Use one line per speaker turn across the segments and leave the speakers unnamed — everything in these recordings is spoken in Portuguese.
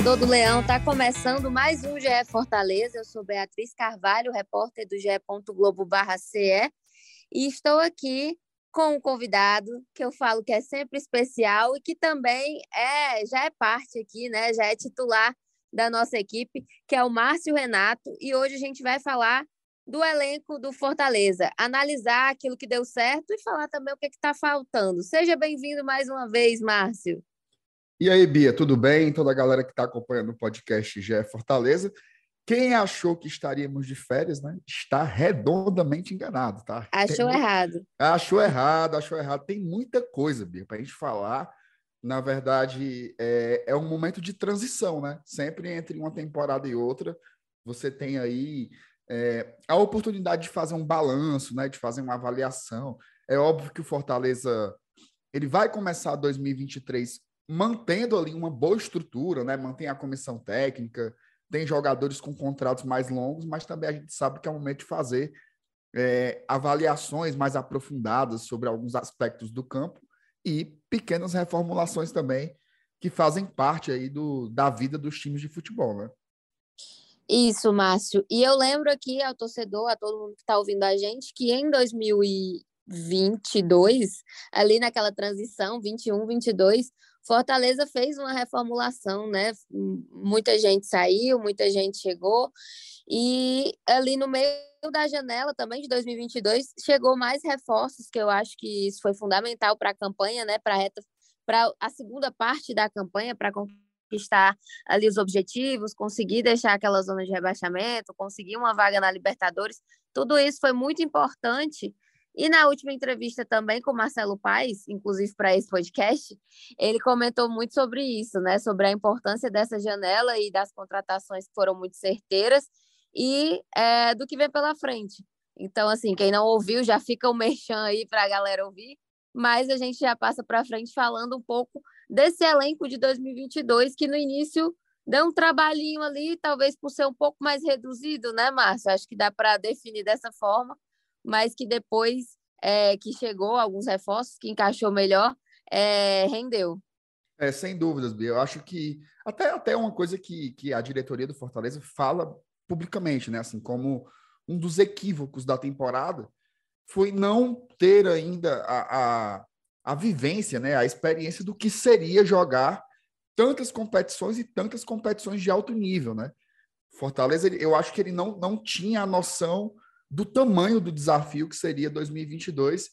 torcedor do Leão, está começando mais um GE Fortaleza. Eu sou Beatriz Carvalho, repórter do GE. Globo CE, e estou aqui com um convidado que eu falo que é sempre especial e que também é já é parte aqui, né? Já é titular da nossa equipe, que é o Márcio Renato, e hoje a gente vai falar do elenco do Fortaleza, analisar aquilo que deu certo e falar também o que é está faltando. Seja bem-vindo mais uma vez, Márcio.
E aí, Bia, tudo bem? Toda a galera que está acompanhando o podcast GE Fortaleza. Quem achou que estaríamos de férias, né? Está redondamente enganado, tá?
Achou errado.
Achou errado, achou errado. Tem muita coisa, Bia, para a gente falar. Na verdade, é, é um momento de transição, né? Sempre entre uma temporada e outra, você tem aí é, a oportunidade de fazer um balanço, né? De fazer uma avaliação. É óbvio que o Fortaleza ele vai começar 2023 mantendo ali uma boa estrutura, né? Mantém a comissão técnica, tem jogadores com contratos mais longos, mas também a gente sabe que é o momento de fazer é, avaliações mais aprofundadas sobre alguns aspectos do campo e pequenas reformulações também que fazem parte aí do, da vida dos times de futebol, né?
Isso, Márcio. E eu lembro aqui ao torcedor, a todo mundo que está ouvindo a gente, que em 2022, ali naquela transição, 21, 22, Fortaleza fez uma reformulação, né? Muita gente saiu, muita gente chegou, e ali no meio da janela também de 2022 chegou mais reforços, que eu acho que isso foi fundamental para a campanha, né? Para reta, para a segunda parte da campanha, para conquistar ali os objetivos, conseguir deixar aquela zona de rebaixamento, conseguir uma vaga na Libertadores. Tudo isso foi muito importante e na última entrevista também com Marcelo Paes, inclusive para esse podcast, ele comentou muito sobre isso, né? Sobre a importância dessa janela e das contratações que foram muito certeiras e é, do que vem pela frente. Então, assim, quem não ouviu, já fica o um aí para a galera ouvir, mas a gente já passa para frente falando um pouco desse elenco de 2022, que no início deu um trabalhinho ali, talvez por ser um pouco mais reduzido, né, Márcio? Acho que dá para definir dessa forma mas que depois é, que chegou alguns reforços, que encaixou melhor, é, rendeu.
É, sem dúvidas, Bia. Eu acho que até, até uma coisa que, que a diretoria do Fortaleza fala publicamente, né? Assim, como um dos equívocos da temporada foi não ter ainda a, a, a vivência, né? A experiência do que seria jogar tantas competições e tantas competições de alto nível, né? Fortaleza, eu acho que ele não, não tinha a noção do tamanho do desafio que seria 2022.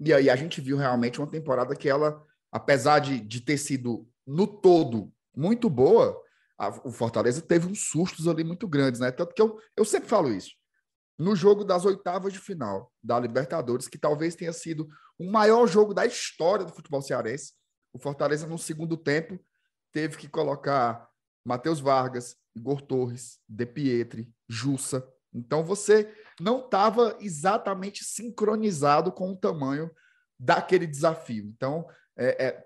E aí a gente viu realmente uma temporada que ela, apesar de, de ter sido no todo muito boa, a, o Fortaleza teve uns sustos ali muito grandes, né? Tanto que eu, eu sempre falo isso. No jogo das oitavas de final da Libertadores, que talvez tenha sido o maior jogo da história do futebol cearense, o Fortaleza, no segundo tempo, teve que colocar Matheus Vargas, Igor Torres, De Pietri, Jussa. Então você não estava exatamente sincronizado com o tamanho daquele desafio. Então, é, é,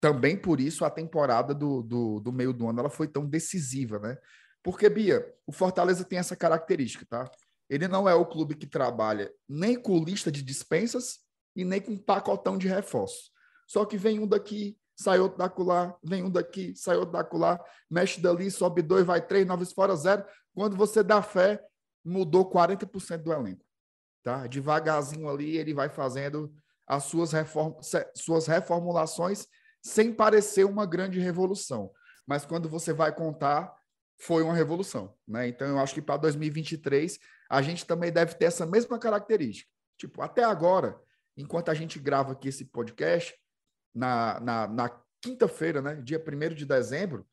também por isso a temporada do, do, do, meio do ano ela foi tão decisiva, né? Porque, Bia, o Fortaleza tem essa característica, tá? Ele não é o clube que trabalha nem com lista de dispensas e nem com pacotão de reforços. Só que vem um daqui, sai outro da lá, vem um daqui, sai outro da lá, mexe dali, sobe dois, vai três, nove fora zero. Quando você dá fé, mudou 40% do elenco. Tá? Devagarzinho ali, ele vai fazendo as suas, reform suas reformulações sem parecer uma grande revolução. Mas quando você vai contar, foi uma revolução. Né? Então, eu acho que para 2023, a gente também deve ter essa mesma característica. Tipo, até agora, enquanto a gente grava aqui esse podcast, na, na, na quinta-feira, né, dia 1 de dezembro,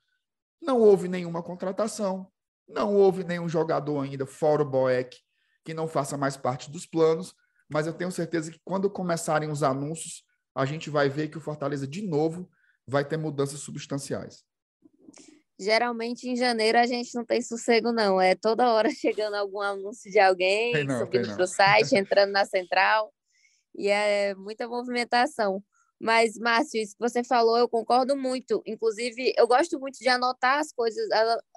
não houve nenhuma contratação, não houve nenhum jogador ainda, fora o Boeck, que não faça mais parte dos planos, mas eu tenho certeza que quando começarem os anúncios, a gente vai ver que o Fortaleza, de novo, vai ter mudanças substanciais.
Geralmente em janeiro a gente não tem sossego, não. É toda hora chegando algum anúncio de alguém, não, subindo para o site, entrando na central, e é muita movimentação. Mas, Márcio, isso que você falou, eu concordo muito. Inclusive, eu gosto muito de anotar as coisas,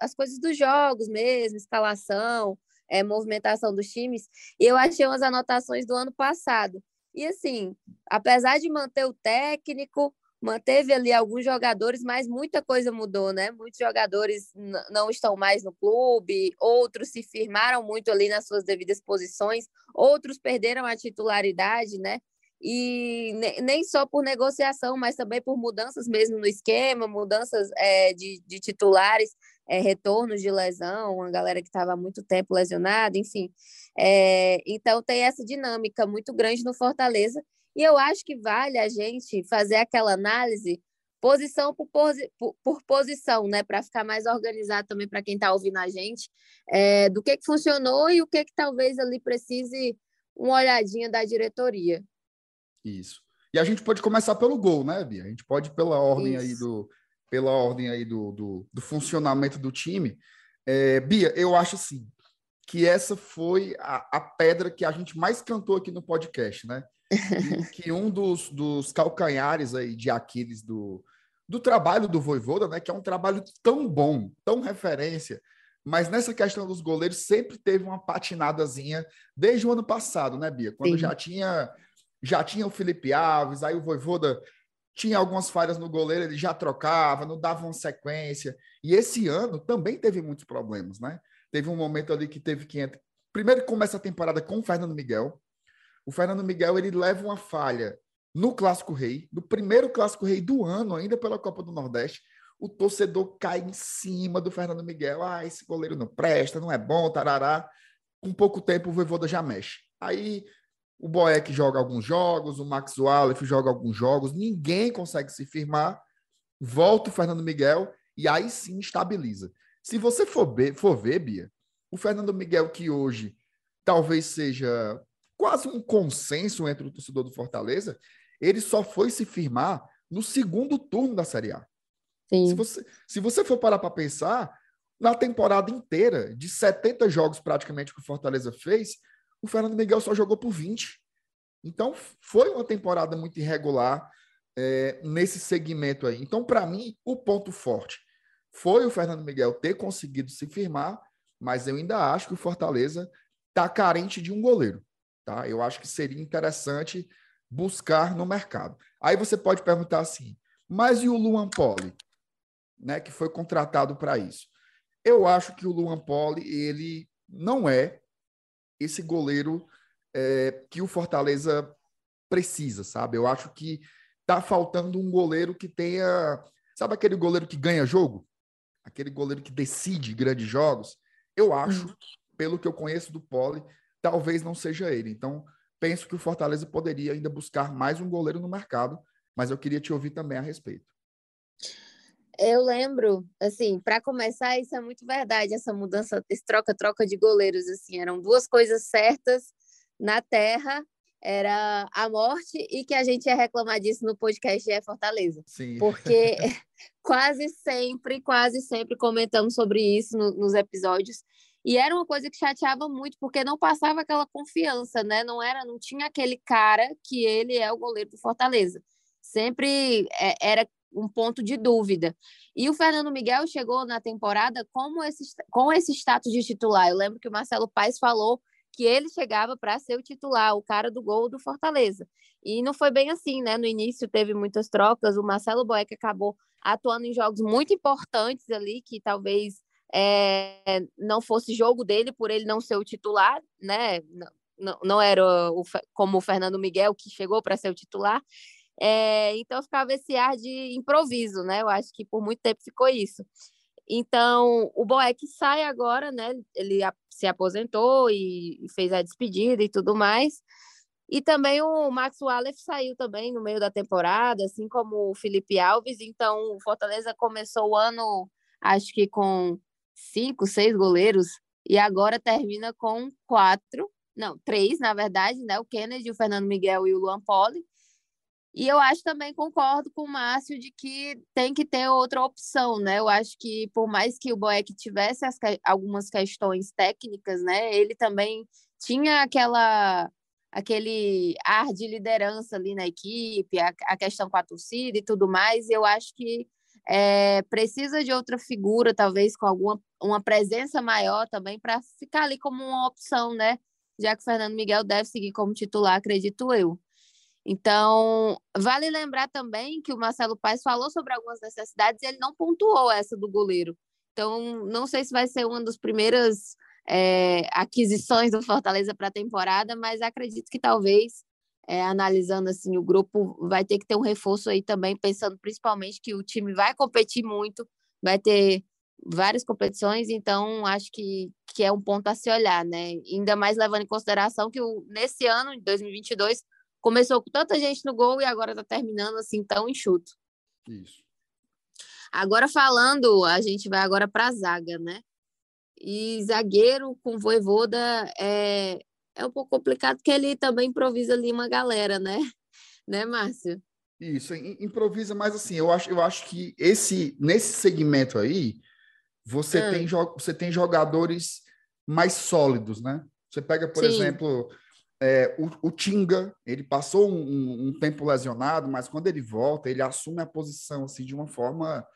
as coisas dos jogos mesmo, escalação, é, movimentação dos times. E eu achei umas anotações do ano passado. E assim, apesar de manter o técnico, manteve ali alguns jogadores, mas muita coisa mudou, né? Muitos jogadores não estão mais no clube, outros se firmaram muito ali nas suas devidas posições, outros perderam a titularidade, né? E nem só por negociação, mas também por mudanças mesmo no esquema, mudanças é, de, de titulares, é, retornos de lesão, uma galera que estava há muito tempo lesionada, enfim. É, então tem essa dinâmica muito grande no Fortaleza e eu acho que vale a gente fazer aquela análise posição por, posi por, por posição, né, para ficar mais organizado também para quem está ouvindo a gente, do que, que funcionou e o que, que talvez ali precise uma olhadinha da diretoria.
Isso. E a gente pode começar pelo gol, né, Bia? A gente pode pela ordem Isso. aí do pela ordem aí do, do, do funcionamento do time. É, Bia, eu acho assim que essa foi a, a pedra que a gente mais cantou aqui no podcast, né? que um dos, dos calcanhares aí de Aquiles do, do trabalho do Voivoda, né, que é um trabalho tão bom, tão referência, mas nessa questão dos goleiros sempre teve uma patinadazinha desde o ano passado, né, Bia? Quando Sim. já tinha já tinha o Felipe Alves, aí o Voivoda tinha algumas falhas no goleiro, ele já trocava, não dava uma sequência. E esse ano também teve muitos problemas, né? Teve um momento ali que teve que entrar. Primeiro começa a temporada com o Fernando Miguel, o Fernando Miguel ele leva uma falha no Clássico Rei, no primeiro Clássico Rei do ano, ainda pela Copa do Nordeste. O torcedor cai em cima do Fernando Miguel. Ah, esse goleiro não presta, não é bom, tarará. Com pouco tempo, o Voivoda já mexe. Aí o Boeck joga alguns jogos, o Max Wallace joga alguns jogos, ninguém consegue se firmar. Volta o Fernando Miguel e aí sim estabiliza. Se você for ver, for ver Bia, o Fernando Miguel que hoje talvez seja quase um consenso entre o torcedor do Fortaleza, ele só foi se firmar no segundo turno da Série A. Sim. Se, você, se você for parar para pensar, na temporada inteira, de 70 jogos praticamente que o Fortaleza fez, o Fernando Miguel só jogou por 20. Então, foi uma temporada muito irregular é, nesse segmento aí. Então, para mim, o ponto forte foi o Fernando Miguel ter conseguido se firmar, mas eu ainda acho que o Fortaleza está carente de um goleiro. Tá? Eu acho que seria interessante buscar no mercado. Aí você pode perguntar assim, mas e o Luan Poli, né, que foi contratado para isso? Eu acho que o Luan Poli, ele não é esse goleiro é, que o Fortaleza precisa, sabe? Eu acho que tá faltando um goleiro que tenha, sabe aquele goleiro que ganha jogo? Aquele goleiro que decide grandes jogos? Eu acho, uhum. pelo que eu conheço do Poli, talvez não seja ele. Então, penso que o Fortaleza poderia ainda buscar mais um goleiro no mercado, mas eu queria te ouvir também a respeito.
Eu lembro, assim, para começar, isso é muito verdade, essa mudança, esse troca-troca de goleiros, assim, eram duas coisas certas na Terra, era a morte e que a gente ia reclamar disso no podcast é Fortaleza.
Sim.
Porque quase sempre, quase sempre comentamos sobre isso no, nos episódios. E era uma coisa que chateava muito, porque não passava aquela confiança, né? Não era, não tinha aquele cara que ele é o goleiro do Fortaleza. Sempre é, era um ponto de dúvida. E o Fernando Miguel chegou na temporada como esse, com esse status de titular. Eu lembro que o Marcelo Paes falou que ele chegava para ser o titular, o cara do gol do Fortaleza. E não foi bem assim, né? No início teve muitas trocas, o Marcelo Boeck acabou atuando em jogos muito importantes ali, que talvez é, não fosse jogo dele por ele não ser o titular, né? Não, não era o, como o Fernando Miguel que chegou para ser o titular. É, então ficava esse ar de improviso, né? Eu acho que por muito tempo ficou isso. Então, o Boeck sai agora, né? Ele se aposentou e fez a despedida e tudo mais. E também o Max Wallace saiu também no meio da temporada, assim como o Felipe Alves. Então, o Fortaleza começou o ano, acho que com cinco, seis goleiros, e agora termina com quatro, não, três, na verdade, né? O Kennedy, o Fernando Miguel e o Luan Poli. E eu acho também, concordo com o Márcio, de que tem que ter outra opção, né? Eu acho que, por mais que o Boeck tivesse as, algumas questões técnicas, né? Ele também tinha aquela aquele ar de liderança ali na equipe, a, a questão com a torcida e tudo mais. E eu acho que é, precisa de outra figura, talvez com alguma uma presença maior também, para ficar ali como uma opção, né? Já que o Fernando Miguel deve seguir como titular, acredito eu. Então, vale lembrar também que o Marcelo Paes falou sobre algumas necessidades e ele não pontuou essa do goleiro. Então, não sei se vai ser uma das primeiras é, aquisições do Fortaleza para a temporada, mas acredito que talvez, é, analisando assim o grupo, vai ter que ter um reforço aí também, pensando principalmente que o time vai competir muito, vai ter várias competições, então acho que, que é um ponto a se olhar, né? Ainda mais levando em consideração que o, nesse ano, de 2022, começou com tanta gente no gol e agora está terminando assim tão enxuto.
Isso.
Agora falando, a gente vai agora para a zaga, né? E zagueiro com voivoda é, é um pouco complicado, porque ele também improvisa ali uma galera, né? Né, Márcio?
Isso, improvisa, mas assim, eu acho, eu acho que esse nesse segmento aí, você, ah. tem, você tem jogadores mais sólidos, né? Você pega, por Sim. exemplo, é, o, o, Tinga, ele passou um, um, tempo lesionado, mas quando ele volta, ele assume a posição assim, de uma forma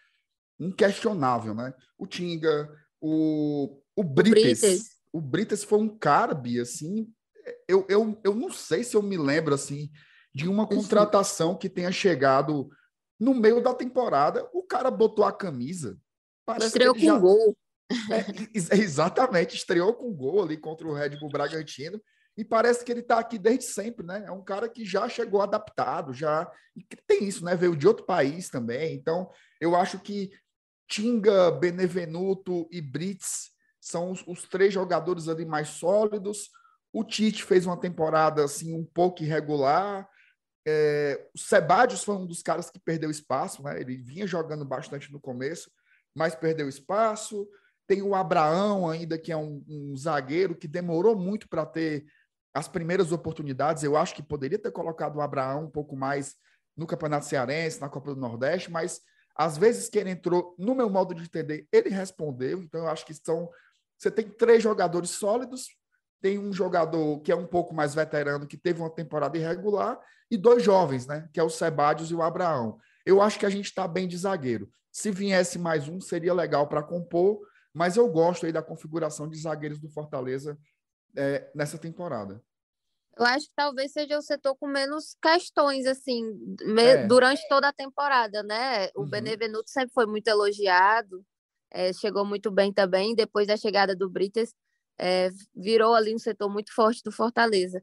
inquestionável, né? O Tinga, o, o Brites. O Brites foi um cara, Bia, assim, eu, eu, eu não sei se eu me lembro, assim, de uma contratação que tenha chegado no meio da temporada, o cara botou a camisa.
Estreou com já... gol.
É, exatamente, estreou com gol ali contra o Red Bull Bragantino. E parece que ele está aqui desde sempre, né? É um cara que já chegou adaptado, já. E tem isso, né? Veio de outro país também. Então, eu acho que Tinga, Benevenuto e Brits são os, os, três jogadores ali mais sólidos. O Tite fez uma temporada assim um pouco irregular. É, o Sebadios foi um dos caras que perdeu espaço, né? Ele vinha jogando bastante no começo, mas perdeu espaço. Tem o Abraão ainda, que é um, um zagueiro que demorou muito para ter as primeiras oportunidades. Eu acho que poderia ter colocado o Abraão um pouco mais no Campeonato Cearense, na Copa do Nordeste, mas às vezes que ele entrou, no meu modo de entender, ele respondeu. Então, eu acho que são. Você tem três jogadores sólidos, tem um jogador que é um pouco mais veterano, que teve uma temporada irregular, e dois jovens, né? Que é o Sebadios e o Abraão. Eu acho que a gente está bem de zagueiro. Se viesse mais um, seria legal para compor, mas eu gosto aí da configuração de zagueiros do Fortaleza é, nessa temporada.
Eu acho que talvez seja o setor com menos questões, assim, é. durante toda a temporada, né? O uhum. Benevenuto sempre foi muito elogiado, é, chegou muito bem também. Depois da chegada do Brites, é, virou ali um setor muito forte do Fortaleza.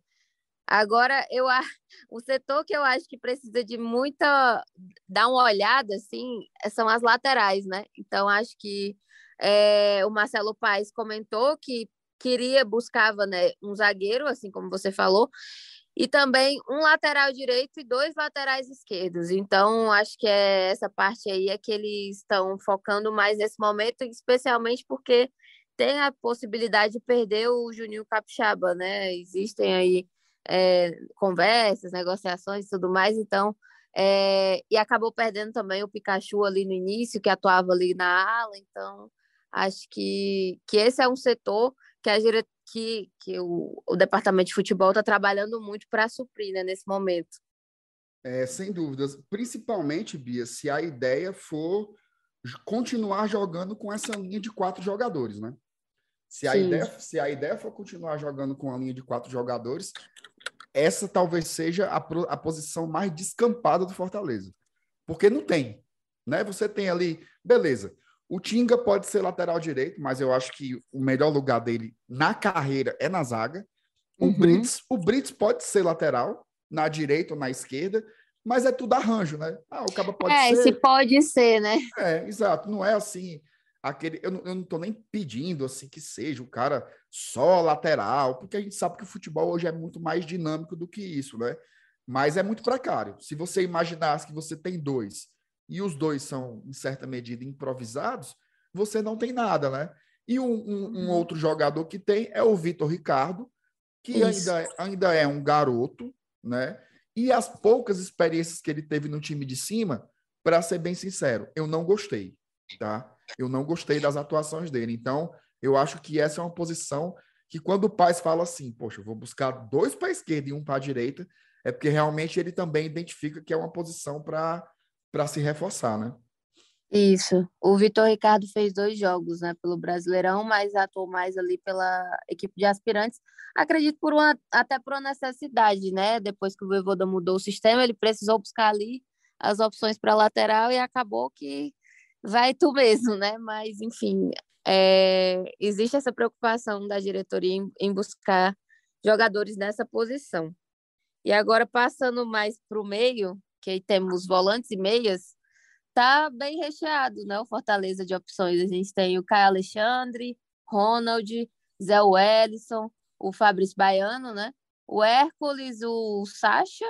Agora, eu o setor que eu acho que precisa de muita dar uma olhada, assim, são as laterais, né? Então, acho que é, o Marcelo Paes comentou que queria, buscava né, um zagueiro, assim como você falou, e também um lateral direito e dois laterais esquerdos. Então, acho que é essa parte aí é que eles estão focando mais nesse momento, especialmente porque tem a possibilidade de perder o Juninho Capixaba, né? Existem aí é, conversas, negociações e tudo mais, então. É, e acabou perdendo também o Pikachu ali no início, que atuava ali na ala, então acho que, que esse é um setor que, a dire... que, que o, o departamento de futebol está trabalhando muito para suprir né, nesse momento.
É, sem dúvidas. Principalmente, Bia, se a ideia for continuar jogando com essa linha de quatro jogadores, né? Se a, ideia, se a ideia for continuar jogando com a linha de quatro jogadores, essa talvez seja a, a posição mais descampada do Fortaleza. Porque não tem. Né? Você tem ali, beleza, o Tinga pode ser lateral direito, mas eu acho que o melhor lugar dele na carreira é na zaga. O, uhum. Brits, o Brits pode ser lateral, na direita ou na esquerda, mas é tudo arranjo, né? Ah, o cabo pode
é,
ser.
se pode ser, né?
É, exato. Não é assim. aquele Eu não, eu não tô nem pedindo assim que seja o cara só lateral, porque a gente sabe que o futebol hoje é muito mais dinâmico do que isso, né? Mas é muito precário. Se você imaginasse que você tem dois e os dois são, em certa medida, improvisados, você não tem nada, né? E um, um, um uhum. outro jogador que tem é o Vitor Ricardo, que ainda, ainda é um garoto, né? E as poucas experiências que ele teve no time de cima, para ser bem sincero, eu não gostei, tá? Eu não gostei das atuações dele. Então, eu acho que essa é uma posição que quando o Paz fala assim, poxa, eu vou buscar dois para a esquerda e um para a direita, é porque realmente ele também identifica que é uma posição para para se reforçar, né?
Isso. O Vitor Ricardo fez dois jogos, né, pelo Brasileirão, mas atuou mais ali pela equipe de aspirantes. Acredito por uma, até por uma necessidade, né? Depois que o Voivoda mudou o sistema, ele precisou buscar ali as opções para lateral e acabou que vai tu mesmo, né? Mas, enfim, é, existe essa preocupação da diretoria em, em buscar jogadores nessa posição. E agora, passando mais para o meio, que aí temos volantes e meias, tá bem recheado, né? O Fortaleza de opções. A gente tem o Caio Alexandre, Ronald, Zé Wellison, o Fabrício Baiano, né? O Hércules, o Sacha,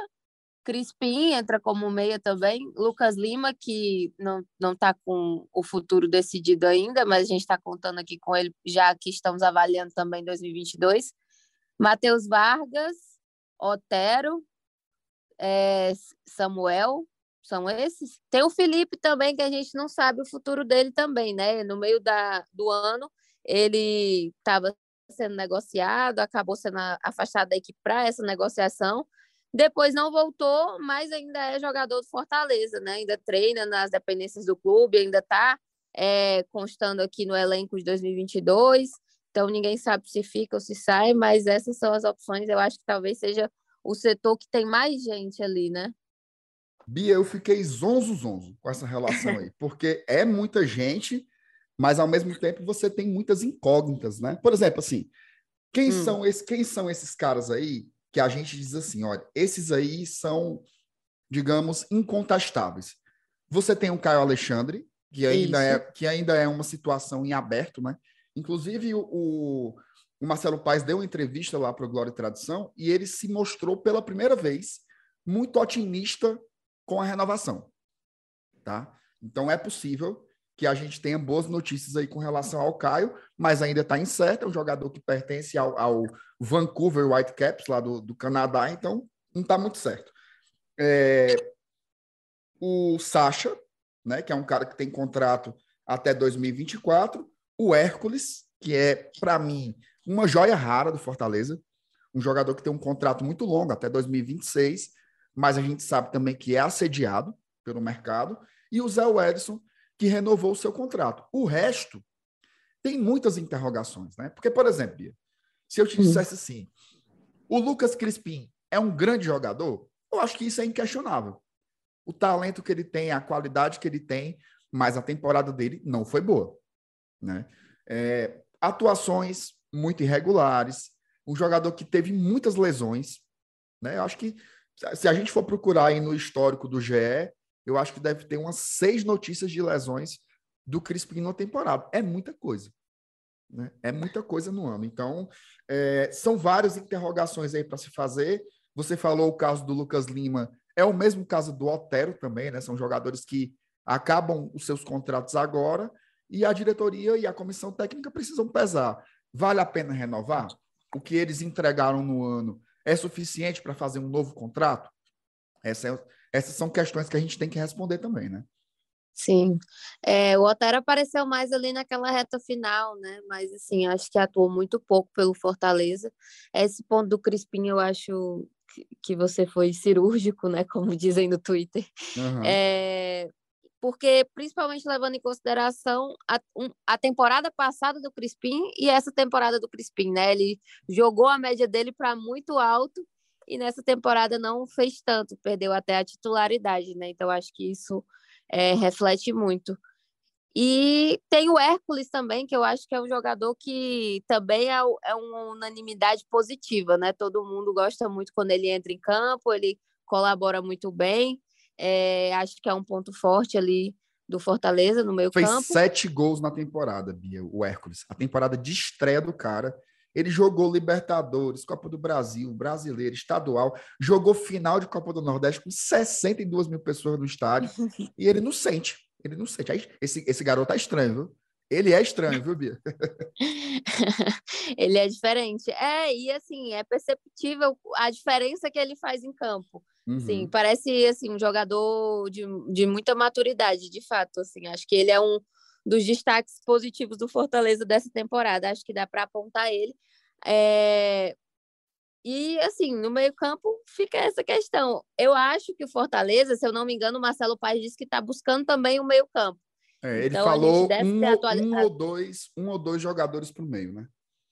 Crispim entra como meia também, Lucas Lima, que não, não tá com o futuro decidido ainda, mas a gente está contando aqui com ele, já que estamos avaliando também 2022. Matheus Vargas, Otero, é, Samuel, são esses. Tem o Felipe também, que a gente não sabe o futuro dele também, né? No meio da, do ano, ele estava sendo negociado, acabou sendo afastado da equipe para essa negociação. Depois não voltou, mas ainda é jogador do Fortaleza, né? Ainda treina nas dependências do clube, ainda está é, constando aqui no elenco de 2022. Então ninguém sabe se fica ou se sai, mas essas são as opções. Eu acho que talvez seja o setor que tem mais gente ali, né?
Bia, eu fiquei zonzo zonzo com essa relação aí, porque é muita gente, mas ao mesmo tempo você tem muitas incógnitas, né? Por exemplo, assim, quem hum. são esses, quem são esses caras aí que a gente diz assim, olha, esses aí são, digamos, incontestáveis. Você tem o Caio Alexandre, que ainda, é, que ainda é uma situação em aberto, né? Inclusive, o, o Marcelo Paes deu uma entrevista lá para o Glória e Tradição e ele se mostrou pela primeira vez muito otimista com a renovação, tá? Então é possível que a gente tenha boas notícias aí com relação ao Caio, mas ainda está incerto, é um jogador que pertence ao, ao Vancouver Whitecaps, lá do, do Canadá, então não está muito certo. É, o Sacha, né, que é um cara que tem contrato até 2024, o Hércules, que é, para mim, uma joia rara do Fortaleza, um jogador que tem um contrato muito longo, até 2026, mas a gente sabe também que é assediado pelo mercado, e o Zé Edson, que renovou o seu contrato. O resto tem muitas interrogações, né? Porque, por exemplo, Bia, se eu te dissesse assim, o Lucas Crispim é um grande jogador, eu acho que isso é inquestionável. O talento que ele tem, a qualidade que ele tem, mas a temporada dele não foi boa, né? É, atuações muito irregulares, um jogador que teve muitas lesões, né? Eu acho que se a gente for procurar aí no histórico do GE, eu acho que deve ter umas seis notícias de lesões do Crispim na temporada. É muita coisa. Né? É muita coisa no ano. Então, é, são várias interrogações aí para se fazer. Você falou o caso do Lucas Lima, é o mesmo caso do Otero também, né? São jogadores que acabam os seus contratos agora e a diretoria e a comissão técnica precisam pesar. Vale a pena renovar? O que eles entregaram no ano é suficiente para fazer um novo contrato? Essa é, essas são questões que a gente tem que responder também, né?
Sim. É, o Otero apareceu mais ali naquela reta final, né? Mas, assim, acho que atuou muito pouco pelo Fortaleza. Esse ponto do Crispim, eu acho que você foi cirúrgico, né? Como dizem no Twitter. Uhum. É, porque, principalmente levando em consideração a, um, a temporada passada do Crispim e essa temporada do Crispim, né? Ele jogou a média dele para muito alto e nessa temporada não fez tanto, perdeu até a titularidade, né? Então acho que isso é, reflete muito. E tem o Hércules também, que eu acho que é um jogador que também é, é uma unanimidade positiva, né? Todo mundo gosta muito quando ele entra em campo, ele colabora muito bem. É, acho que é um ponto forte ali do Fortaleza no meio
Fez
campo.
Fez sete gols na temporada, Bia, o Hércules. A temporada de estreia do cara. Ele jogou Libertadores, Copa do Brasil, Brasileiro, Estadual, jogou final de Copa do Nordeste com 62 mil pessoas no estádio e ele não sente. Ele não sente. Esse, esse garoto tá estranho, viu? Ele é estranho, viu, Bia?
ele é diferente. É, e assim, é perceptível a diferença que ele faz em campo. Uhum. Sim, parece assim, um jogador de, de muita maturidade, de fato. Assim, acho que ele é um, dos destaques positivos do Fortaleza dessa temporada. Acho que dá para apontar ele. É... E, assim, no meio-campo fica essa questão. Eu acho que o Fortaleza, se eu não me engano, o Marcelo Paes disse que está buscando também o meio-campo.
É, ele então, falou um, um, ou dois, um ou dois jogadores por meio, né?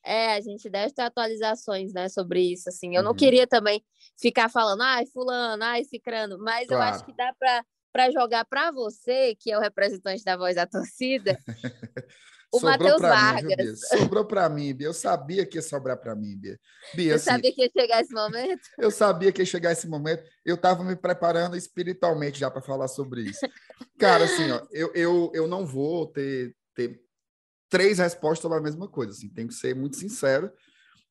É, a gente deve ter atualizações, né, sobre isso, assim. Eu uhum. não queria também ficar falando, ai, fulano, ai, cicrano, mas claro. eu acho que dá para jogar para você, que é o representante da voz da torcida, o Matheus Vargas.
Mim, Sobrou para mim, Bia. Eu sabia que ia sobrar para mim, Bia. Bia
Você assim, sabia que ia chegar esse momento?
Eu sabia que ia chegar esse momento. Eu estava me preparando espiritualmente já para falar sobre isso. Cara, assim, ó, eu, eu, eu não vou ter, ter três respostas sobre a mesma coisa. Assim, tenho que ser muito sincero.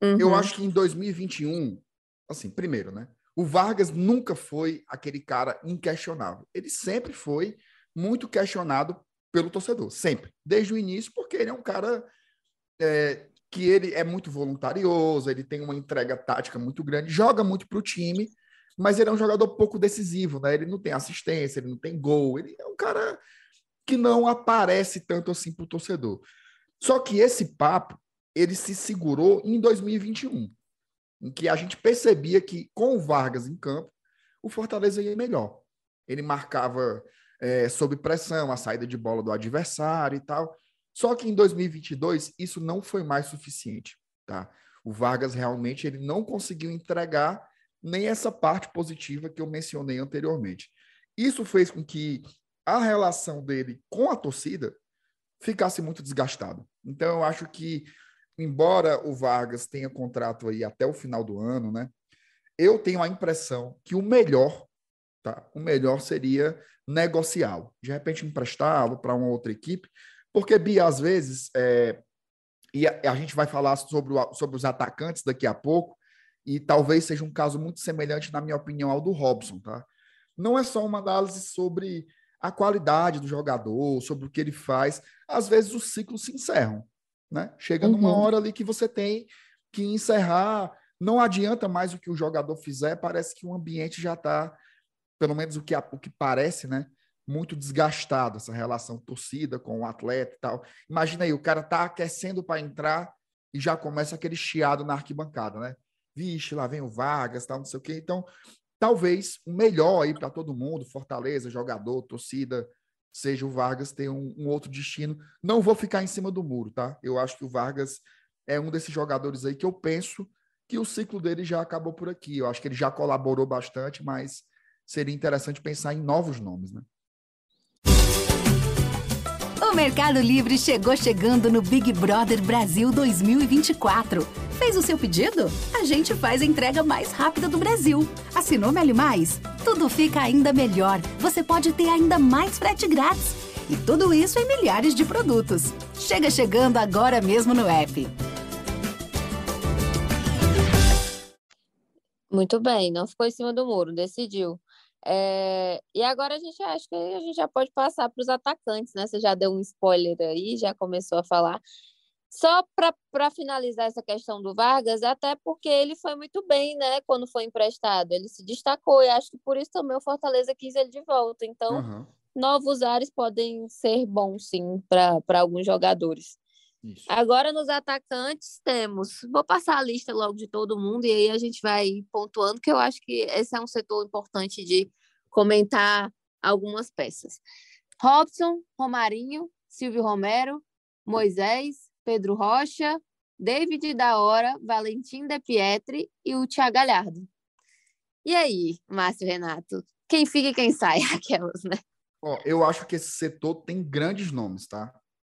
Uhum. Eu acho que em 2021, assim, primeiro, né? O Vargas nunca foi aquele cara inquestionável. Ele sempre foi muito questionado pelo torcedor, sempre, desde o início, porque ele é um cara é, que ele é muito voluntarioso, ele tem uma entrega tática muito grande, joga muito para o time, mas ele é um jogador pouco decisivo, né? Ele não tem assistência, ele não tem gol, ele é um cara que não aparece tanto assim para o torcedor. Só que esse papo ele se segurou em 2021, em que a gente percebia que com o Vargas em campo, o Fortaleza ia melhor. Ele marcava é, sob pressão, a saída de bola do adversário e tal. Só que em 2022 isso não foi mais suficiente, tá? O Vargas realmente ele não conseguiu entregar nem essa parte positiva que eu mencionei anteriormente. Isso fez com que a relação dele com a torcida ficasse muito desgastada. Então eu acho que embora o Vargas tenha contrato aí até o final do ano, né? Eu tenho a impressão que o melhor, tá? O melhor seria negociá-lo, de repente emprestá-lo para uma outra equipe, porque, Bia, às vezes, é, e a, a, gente vai falar sobre, o, sobre os atacantes daqui a pouco, e talvez seja um caso muito semelhante, na minha opinião, ao do Robson, tá? Não é só uma análise sobre a qualidade do jogador, sobre o que ele faz. Às vezes os ciclos se encerram, né? Chega uhum. numa hora ali que você tem que encerrar. Não adianta mais o que o jogador fizer, parece que o ambiente já está pelo menos o que, o que parece, né? Muito desgastado essa relação torcida com o atleta e tal. Imagina aí, o cara tá aquecendo para entrar e já começa aquele chiado na arquibancada, né? Vixe, lá vem o Vargas, tal, não sei o quê. Então, talvez o melhor aí para todo mundo, Fortaleza, jogador, torcida, seja o Vargas ter um, um, outro destino. Não vou ficar em cima do muro, tá? Eu acho que o Vargas é um desses jogadores aí que eu penso que o ciclo dele já acabou por aqui. Eu acho que ele já colaborou bastante, mas seria interessante pensar em novos nomes, né?
O Mercado Livre chegou chegando no Big Brother Brasil 2024. Fez o seu pedido? A gente faz a entrega mais rápida do Brasil. Assinou Meli Mais? Tudo fica ainda melhor. Você pode ter ainda mais frete grátis. E tudo isso em milhares de produtos. Chega chegando agora mesmo no app.
Muito bem, não ficou em cima do muro, decidiu. É, e agora a gente acha que a gente já pode passar para os atacantes, né? Você já deu um spoiler aí, já começou a falar. Só para finalizar essa questão do Vargas, até porque ele foi muito bem, né? Quando foi emprestado, ele se destacou e acho que por isso também o Fortaleza quis ele de volta. Então, uhum. novos ares podem ser bons, sim, para alguns jogadores. Isso. Agora nos atacantes temos. Vou passar a lista logo de todo mundo e aí a gente vai pontuando, que eu acho que esse é um setor importante de comentar algumas peças. Robson, Romarinho, Silvio Romero, Moisés, Pedro Rocha, David da Hora, Valentim De Pietri e o Thiago Galhardo. E aí, Márcio Renato? Quem fica e quem sai? Aquelas, né?
Ó, eu acho que esse setor tem grandes nomes, tá?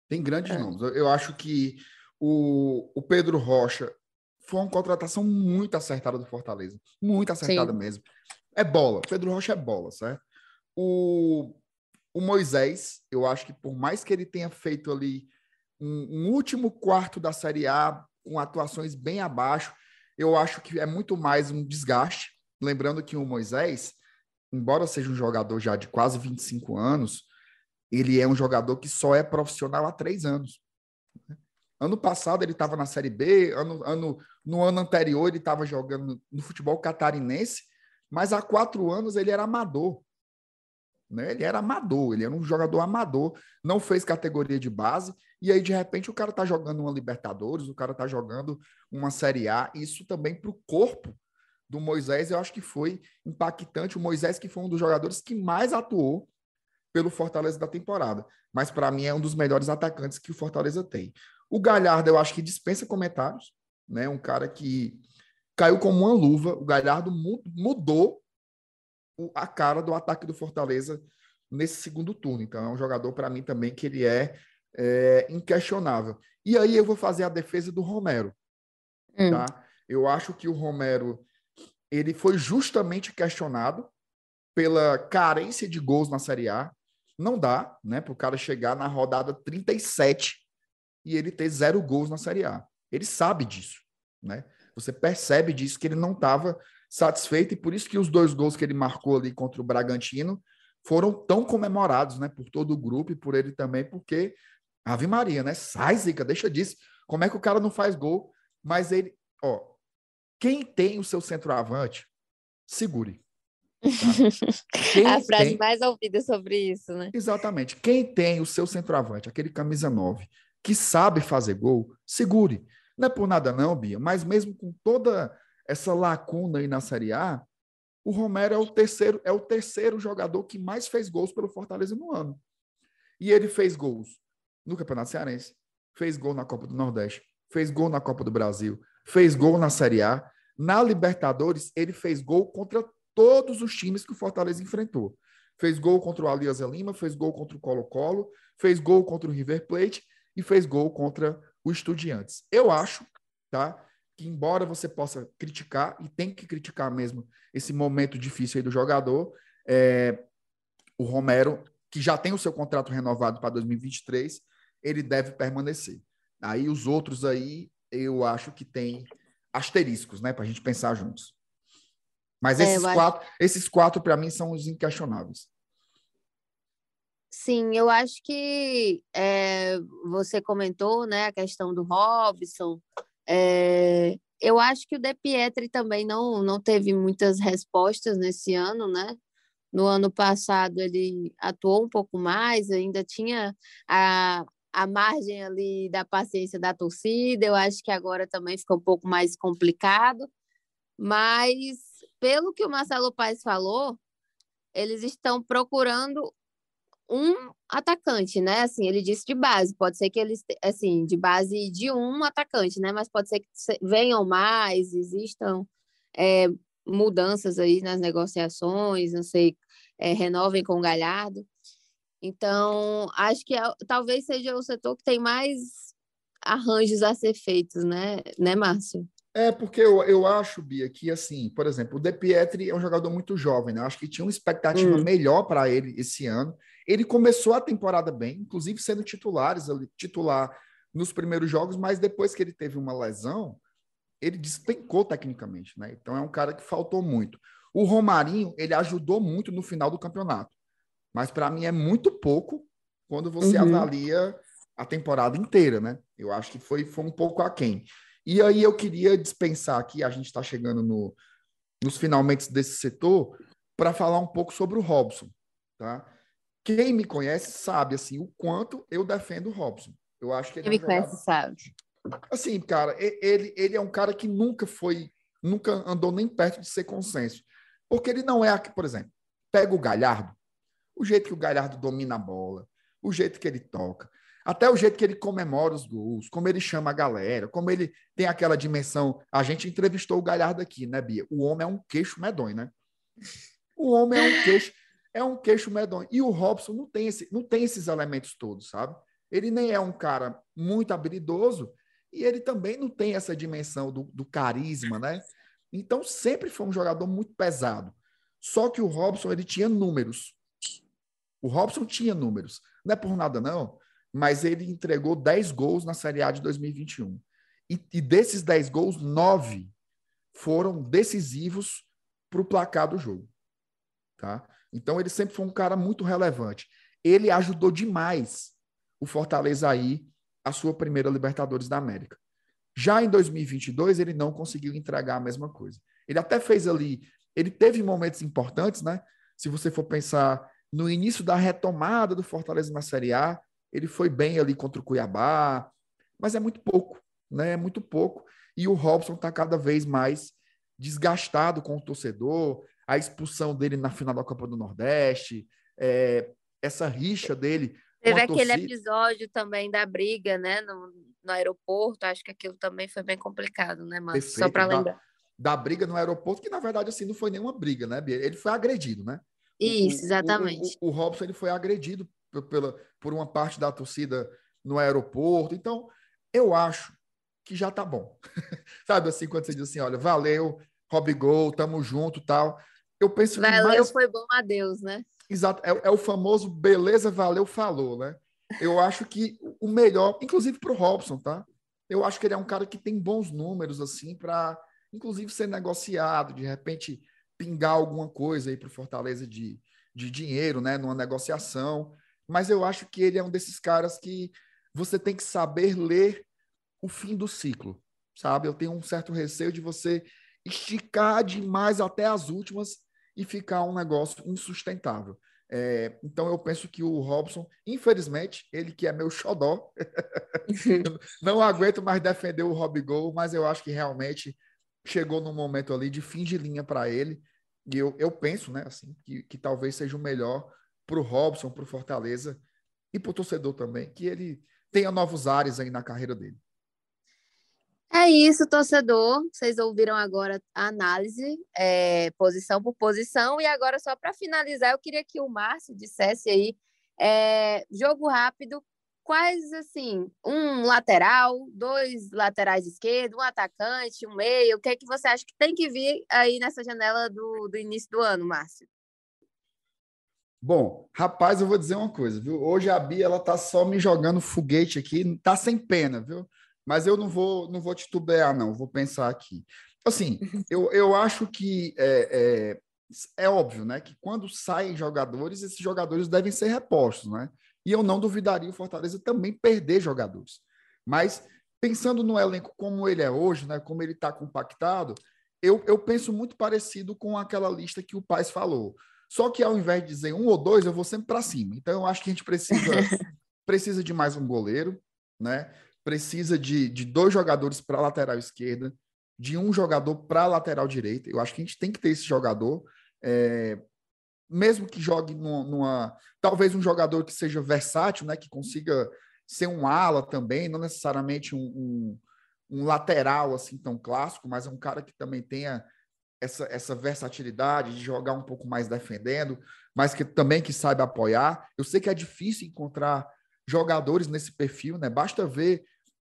Tem grandes é. nomes. Eu, eu, acho que o, o Pedro Rocha foi uma contratação muito acertada do Fortaleza. Muito acertada Sim. mesmo. É bola. Pedro Rocha é bola, certo? O, o Moisés, eu acho que por mais que ele tenha feito ali um, um último quarto da Série A com atuações bem abaixo, eu acho que é muito mais um desgaste. Lembrando que o Moisés, embora seja um jogador já de quase 25 anos, ele é um jogador que só é profissional há três anos. Ano passado ele estava na Série B, ano, ano, no ano anterior ele estava jogando no futebol catarinense, mas há quatro anos ele era amador. Né? Ele era amador, ele era um jogador amador, não fez categoria de base, e aí de repente o cara está jogando uma Libertadores, o cara está jogando uma Série A, isso também para o corpo do Moisés, eu acho que foi impactante. O Moisés, que foi um dos jogadores que mais atuou pelo Fortaleza da temporada. Mas para mim é um dos melhores atacantes que o Fortaleza tem. O Galhardo, eu acho que dispensa comentários, né? Um cara que caiu como uma luva. O Galhardo mudou a cara do ataque do Fortaleza nesse segundo turno. Então, é um jogador, para mim, também que ele é, é, inquestionável. E aí eu vou fazer a defesa do Romero. Hum. Tá? Eu acho que o Romero ele foi justamente questionado pela carência de gols na Série A. Não dá, né, para o cara chegar na rodada 37 e ele ter zero gols na Série A. Ele sabe disso, né? Você percebe disso que ele não estava satisfeito e por isso que os dois gols que ele marcou ali contra o Bragantino foram tão comemorados, né, por todo o grupo e por ele também, porque Ave Maria, né? Sai, Zica, deixa disso. Como é que o cara não faz gol? Mas ele, ó, quem tem o seu centroavante, segure.
Tá? a frase tem... mais ouvida sobre isso, né?
Exatamente. Quem tem o seu centroavante, aquele camisa 9, que sabe fazer gol, segure. Não é por nada não, Bia, mas mesmo com toda essa lacuna aí na Série A, o Romero é o terceiro, é o terceiro jogador que mais fez gols pelo Fortaleza no ano. E ele fez gols no Campeonato Cearense, fez gol na Copa do Nordeste, fez gol na Copa do Brasil, fez gol na Série A. Na Libertadores, ele fez gol contra todos os times que o Fortaleza enfrentou. Fez gol contra o Alianza Lima, fez gol contra o Colo-Colo, fez gol contra o River Plate e fez gol contra o Estudiantes. Eu acho, tá? Que embora você possa criticar, e tem que criticar mesmo esse momento difícil aí do jogador, é, o Romero, que já tem o seu contrato renovado para 2023, ele deve permanecer. Aí os outros aí, eu acho que tem asteriscos, né, para a gente pensar juntos. Mas é, esses, quatro, acho... esses quatro, para mim, são os inquestionáveis.
Sim, eu acho que é, você comentou né, a questão do Robson. É, eu acho que o De Pietri também não, não teve muitas respostas nesse ano, né? No ano passado ele atuou um pouco mais, ainda tinha a, a margem ali da paciência da torcida. Eu acho que agora também fica um pouco mais complicado. Mas, pelo que o Marcelo Paes falou, eles estão procurando um atacante, né? Assim, ele disse de base. Pode ser que eles, assim, de base de um atacante, né? Mas pode ser que venham mais, existam é, mudanças aí nas negociações, não sei, é, renovem com o Galhardo. Então, acho que é, talvez seja o setor que tem mais arranjos a ser feitos, né, né Márcio?
É, porque eu, eu acho, Bia, que assim, por exemplo, o De Pietri é um jogador muito jovem, né? Eu acho que tinha uma expectativa hum. melhor para ele esse ano. Ele começou a temporada bem, inclusive sendo titulares, titular nos primeiros jogos, mas depois que ele teve uma lesão, ele despencou tecnicamente, né? Então é um cara que faltou muito. O Romarinho, ele ajudou muito no final do campeonato. Mas para mim é muito pouco quando você uhum. avalia a temporada inteira, né? Eu acho que foi, foi um pouco aquém. E aí eu queria dispensar aqui, a gente está chegando no, nos finalmente desse setor, para falar um pouco sobre o Robson, tá? Quem me conhece sabe, assim, o quanto eu defendo o Robson. Eu acho que
ele Quem me conhece sabe.
Assim, cara, ele, ele é um cara que nunca foi, nunca andou nem perto de ser consenso. Porque ele não é aqui, por exemplo, pega o Galhardo, o jeito que o Galhardo domina a bola, o jeito que ele toca, até o jeito que ele comemora os gols, como ele chama a galera, como ele tem aquela dimensão. A gente entrevistou o Galhardo aqui, né, Bia? O homem é um queixo medonho, né? O homem é um queixo, é um queixo medonho. E o Robson não tem, esse, não tem esses elementos todos, sabe? Ele nem é um cara muito habilidoso e ele também não tem essa dimensão do, do carisma, né? Então sempre foi um jogador muito pesado. Só que o Robson ele tinha números. O Robson tinha números. Não é por nada, não, mas ele entregou 10 gols na Série A de 2021. E, e desses 10 gols, 9 foram decisivos para o placar do jogo. Tá? Então, ele sempre foi um cara muito relevante. Ele ajudou demais o Fortaleza aí a sua primeira Libertadores da América. Já em 2022, ele não conseguiu entregar a mesma coisa. Ele até fez ali, ele teve momentos importantes, né? Se você for pensar no início da retomada do Fortaleza na Série A, ele foi bem ali contra o Cuiabá, mas é muito pouco, né? É muito pouco. E o Robson está cada vez mais desgastado com o torcedor, a expulsão dele na final da Copa do Nordeste, é, essa rixa dele.
Teve aquele episódio também da briga, né, no, no aeroporto. Acho que aquilo também foi bem complicado, né, mano? Só para lembrar.
Da, da, briga no aeroporto, que na verdade assim não foi nenhuma briga, né, Bia? Ele foi agredido, né?
Isso, exatamente.
O, o, o, o Robson ele foi agredido pela, por uma parte da torcida no aeroporto. Então, eu acho que já tá bom. Sabe assim, quando você diz assim, olha, valeu, Rob Gol, tamo junto tal. Eu penso
valeu, que mais... foi bom a Deus, né?
Exato, é, é, o famoso beleza, valeu, falou, né? Eu acho que o melhor, inclusive para o Robson, tá? Eu acho que ele é um cara que tem bons números, assim, para inclusive ser negociado, de repente pingar alguma coisa aí para o Fortaleza de, de dinheiro, né? Numa negociação. Mas eu acho que ele é um desses caras que você tem que saber ler o fim do ciclo, sabe? Eu tenho um certo receio de você esticar demais até as últimas e ficar um negócio insustentável. É, então eu penso que o Robson, infelizmente, ele que é meu xodó, não aguento mais defender o Rob Gol, mas eu acho que realmente chegou num momento ali de fim de linha para ele. E eu, eu penso, né, assim, que, que talvez seja o melhor para o Robson, para o Fortaleza e para o torcedor também, que ele tenha novos ares aí na carreira dele.
É isso, torcedor. Vocês ouviram agora a análise, é, posição por posição. E agora, só para finalizar, eu queria que o Márcio dissesse aí, é, jogo rápido, quais, assim, um lateral, dois laterais esquerdos, um atacante, um meio, o que é que você acha que tem que vir aí nessa janela do, do início do ano, Márcio?
Bom, rapaz, eu vou dizer uma coisa, viu? Hoje a Bia, ela tá só me jogando foguete aqui, tá sem pena, viu? Mas eu não vou, não vou titubear, não. Vou pensar aqui. Assim, eu, eu acho que é, é, é óbvio, né? Que quando saem jogadores, esses jogadores devem ser repostos, né? E eu não duvidaria o Fortaleza também perder jogadores. Mas pensando no elenco como ele é hoje, né? Como ele está compactado, eu, eu penso muito parecido com aquela lista que o Paz falou. Só que ao invés de dizer um ou dois, eu vou sempre para cima. Então eu acho que a gente precisa precisa de mais um goleiro, né? Precisa de, de dois jogadores para lateral esquerda, de um jogador para lateral direita. Eu acho que a gente tem que ter esse jogador. É, mesmo que jogue numa, numa, Talvez um jogador que seja versátil, né? Que consiga ser um ala também, não necessariamente um, um, um lateral assim tão clássico, mas é um cara que também tenha essa, essa versatilidade de jogar um pouco mais defendendo, mas que também que saiba apoiar. Eu sei que é difícil encontrar jogadores nesse perfil, né? Basta ver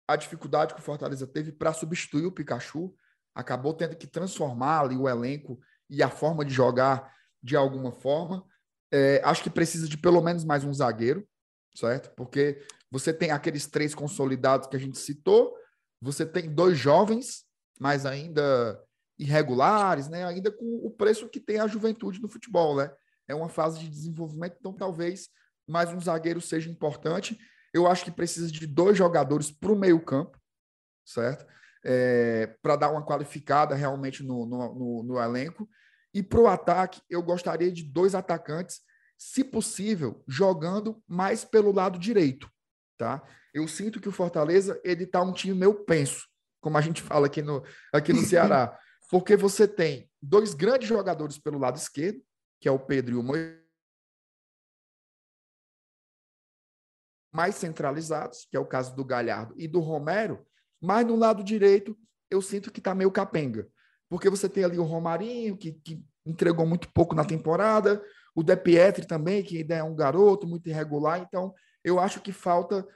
a dificuldade que o Fortaleza teve para substituir o Pikachu, acabou tendo que transformar ali o elenco e a forma de jogar de alguma forma. É, acho que precisa de pelo menos mais um zagueiro, certo? Porque você tem aqueles três consolidados que a gente citou, você tem dois jovens, mas ainda irregulares, né? Ainda com o preço que tem a juventude no futebol, né? É uma fase de desenvolvimento, então talvez mais um zagueiro seja importante. Eu acho que precisa de dois jogadores para o meio-campo, certo? É, para dar uma qualificada realmente no, no, no, no elenco. E para o ataque, eu gostaria de dois atacantes, se possível, jogando mais pelo lado direito. Tá? Eu sinto que o Fortaleza ele tá um time meio penso, como a gente fala aqui no, aqui no Ceará, porque você tem dois grandes jogadores pelo lado esquerdo, que é o Pedro e o Moisés mais centralizados, que é o caso do Galhardo e do Romero, mas no lado direito eu sinto que está meio capenga. Porque você tem ali o Romarinho, que, que entregou muito pouco na temporada, o De Pietri também, que ainda é um garoto muito irregular, então eu acho que falta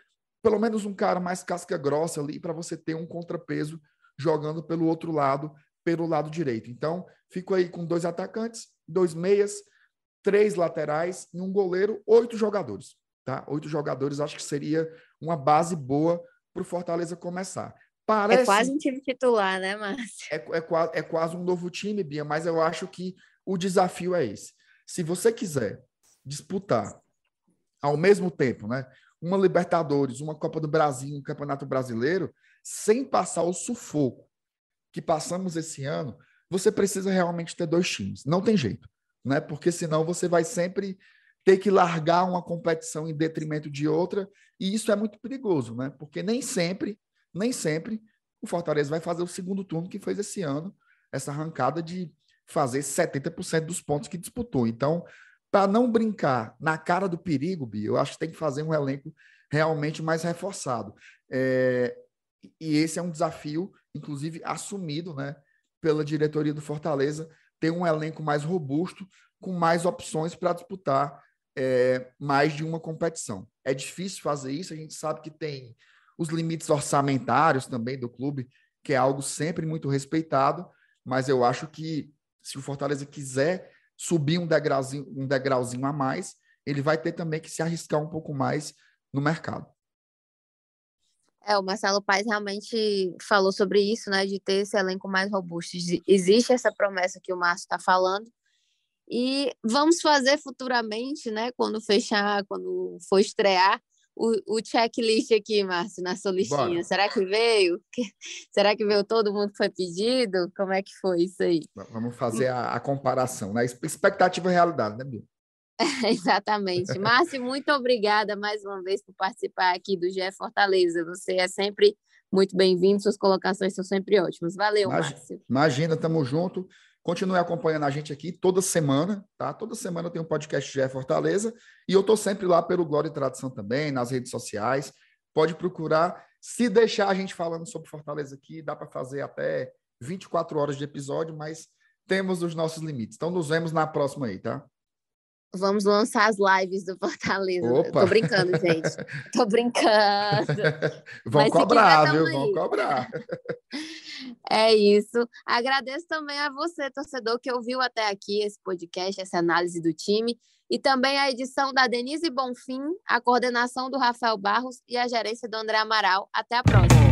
pelo menos um cara mais casca grossa ali para você ter um contrapeso jogando pelo outro lado, pelo lado direito. Então, fico aí com dois atacantes, dois meias, três laterais e um goleiro, oito jogadores. Tá? Oito jogadores acho que seria uma base boa para o Fortaleza começar.
Parece, é quase um time titular, né, Márcio?
É, é, é quase um novo time, Bia, mas eu acho que o desafio é esse. Se você quiser disputar ao mesmo tempo, né, uma Libertadores, uma Copa do Brasil, um Campeonato Brasileiro, sem passar o sufoco que passamos esse ano, você precisa realmente ter dois times. Não tem jeito, né? Porque senão você vai sempre ter que largar uma competição em detrimento de outra, e isso é muito perigoso, né? Porque nem sempre, nem sempre o Fortaleza vai fazer o segundo turno que fez esse ano, essa arrancada de fazer 70% dos pontos que disputou. Então, para não brincar na cara do perigo, Bi, eu acho que tem que fazer um elenco realmente mais reforçado. É, e esse é um desafio, inclusive, assumido né, pela diretoria do Fortaleza, ter um elenco mais robusto, com mais opções para disputar é, mais de uma competição. É difícil fazer isso, a gente sabe que tem os limites orçamentários também do clube, que é algo sempre muito respeitado, mas eu acho que se o Fortaleza quiser subir um degrauzinho, um degrauzinho a mais, ele vai ter também que se arriscar um pouco mais no mercado.
É, o Marcelo Paes realmente falou sobre isso, né, de ter esse elenco mais robusto. Existe essa promessa que o Márcio está falando, e vamos fazer futuramente, né, quando fechar, quando for estrear, o, o checklist aqui, Márcio, na sua listinha. Bora. Será que veio? Será que veio todo mundo que foi pedido? Como é que foi isso aí?
Vamos fazer a, a comparação, né? Expectativa e realidade, né, Bia?
exatamente. Márcio, muito obrigada mais uma vez por participar aqui do GE Fortaleza. Você é sempre muito bem-vindo, suas colocações são sempre ótimas. Valeu, Imagina, Márcio.
Imagina, tamo junto. Continue acompanhando a gente aqui toda semana, tá? Toda semana tem um podcast GE Fortaleza e eu tô sempre lá pelo Glória e Tradição também, nas redes sociais. Pode procurar. Se deixar a gente falando sobre Fortaleza aqui, dá para fazer até 24 horas de episódio, mas temos os nossos limites. Então nos vemos na próxima aí, tá?
Vamos lançar as lives do Fortaleza. Opa. Tô brincando, gente. Tô brincando.
Vão cobrar, viu? Vão cobrar.
É isso. Agradeço também a você, torcedor, que ouviu até aqui esse podcast, essa análise do time. E também a edição da Denise Bonfim, a coordenação do Rafael Barros e a gerência do André Amaral. Até a próxima.